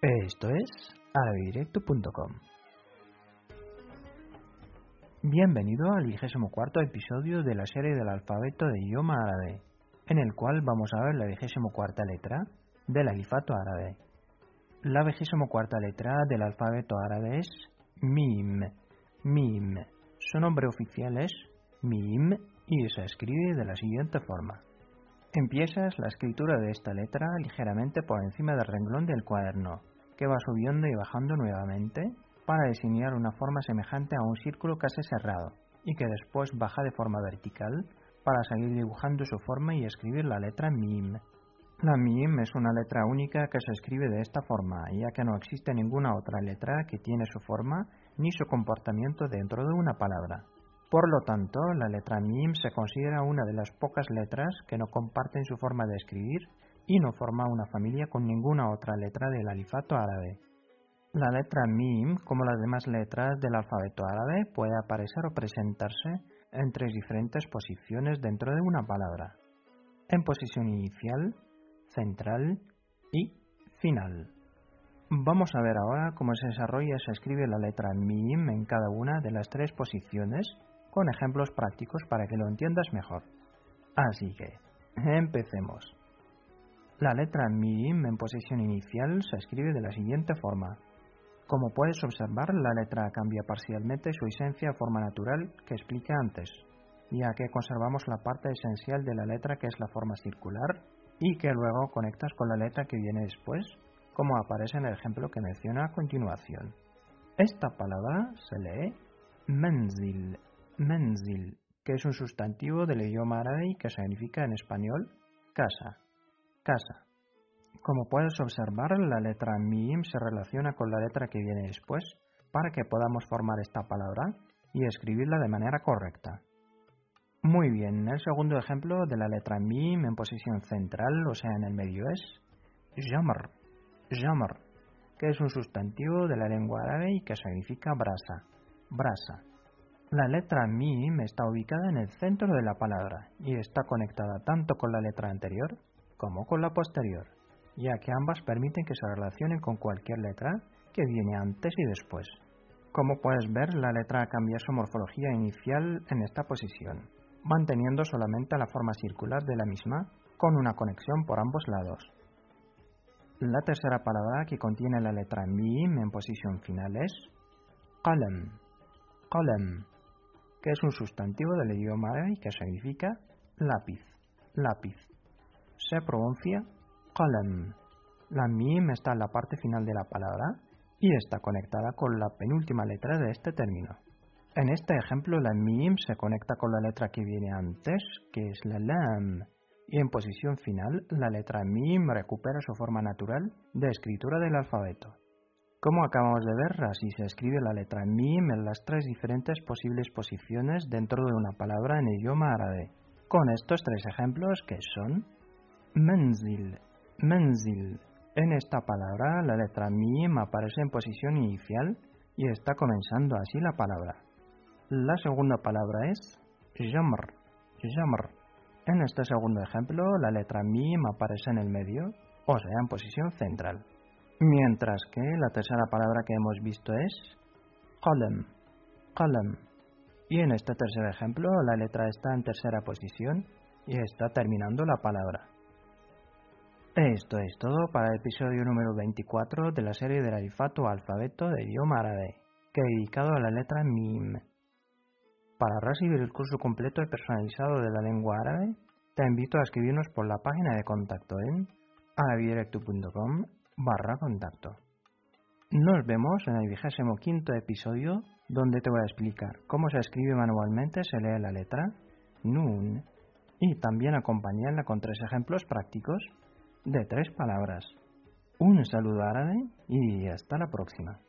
Esto es arabedirecto.com. Bienvenido al vigésimo cuarto episodio de la serie del alfabeto de idioma árabe, en el cual vamos a ver la vigésimo cuarta letra del alifato árabe. La vigésimo cuarta letra del alfabeto árabe es Mim. Mim. Su nombre oficial es Mim y se escribe de la siguiente forma. Empiezas la escritura de esta letra ligeramente por encima del renglón del cuaderno, que va subiendo y bajando nuevamente para diseñar una forma semejante a un círculo casi cerrado, y que después baja de forma vertical para seguir dibujando su forma y escribir la letra Mim. La Mim es una letra única que se escribe de esta forma, ya que no existe ninguna otra letra que tiene su forma ni su comportamiento dentro de una palabra. Por lo tanto, la letra Mim se considera una de las pocas letras que no comparten su forma de escribir y no forma una familia con ninguna otra letra del alifato árabe. La letra Mim, como las demás letras del alfabeto árabe, puede aparecer o presentarse en tres diferentes posiciones dentro de una palabra. En posición inicial, central y final. Vamos a ver ahora cómo se desarrolla y se escribe la letra Mim en cada una de las tres posiciones con ejemplos prácticos para que lo entiendas mejor. Así que, empecemos. La letra MIM en posición inicial se escribe de la siguiente forma. Como puedes observar, la letra cambia parcialmente su esencia a forma natural que expliqué antes, ya que conservamos la parte esencial de la letra que es la forma circular y que luego conectas con la letra que viene después, como aparece en el ejemplo que menciona a continuación. Esta palabra se lee menzil menzil, que es un sustantivo del idioma árabe que significa en español casa, casa. Como puedes observar, la letra mim se relaciona con la letra que viene después para que podamos formar esta palabra y escribirla de manera correcta. Muy bien, el segundo ejemplo de la letra mim en posición central, o sea, en el medio, es jamr, jamr, que es un sustantivo de la lengua árabe y que significa brasa, brasa. La letra mim está ubicada en el centro de la palabra y está conectada tanto con la letra anterior como con la posterior, ya que ambas permiten que se relacionen con cualquier letra que viene antes y después. Como puedes ver, la letra cambia su morfología inicial en esta posición, manteniendo solamente la forma circular de la misma con una conexión por ambos lados. La tercera palabra que contiene la letra mim en posición final es qalam. Qalam es un sustantivo del idioma árabe que significa lápiz, lápiz. Se pronuncia qalam. La mim está en la parte final de la palabra y está conectada con la penúltima letra de este término. En este ejemplo, la mim se conecta con la letra que viene antes, que es la lam, y en posición final, la letra mim recupera su forma natural de escritura del alfabeto. Como acabamos de ver, así se escribe la letra mim en las tres diferentes posibles posiciones dentro de una palabra en idioma árabe, con estos tres ejemplos que son menzil, menzil. En esta palabra la letra mim aparece en posición inicial y está comenzando así la palabra. La segunda palabra es jamr, jamr. En este segundo ejemplo la letra mim aparece en el medio, o sea, en posición central. Mientras que la tercera palabra que hemos visto es qalam, qalam. Y en este tercer ejemplo la letra está en tercera posición y está terminando la palabra. Esto es todo para el episodio número 24 de la serie del alifato alfabeto de idioma árabe, que he dedicado a la letra MIM. Para recibir el curso completo y personalizado de la lengua árabe, te invito a escribirnos por la página de contacto en arabidirecto.com barra contacto. Nos vemos en el vigésimo quinto episodio donde te voy a explicar cómo se escribe manualmente, se lee la letra Nun y también acompañarla con tres ejemplos prácticos de tres palabras. Un saludo árabe y hasta la próxima.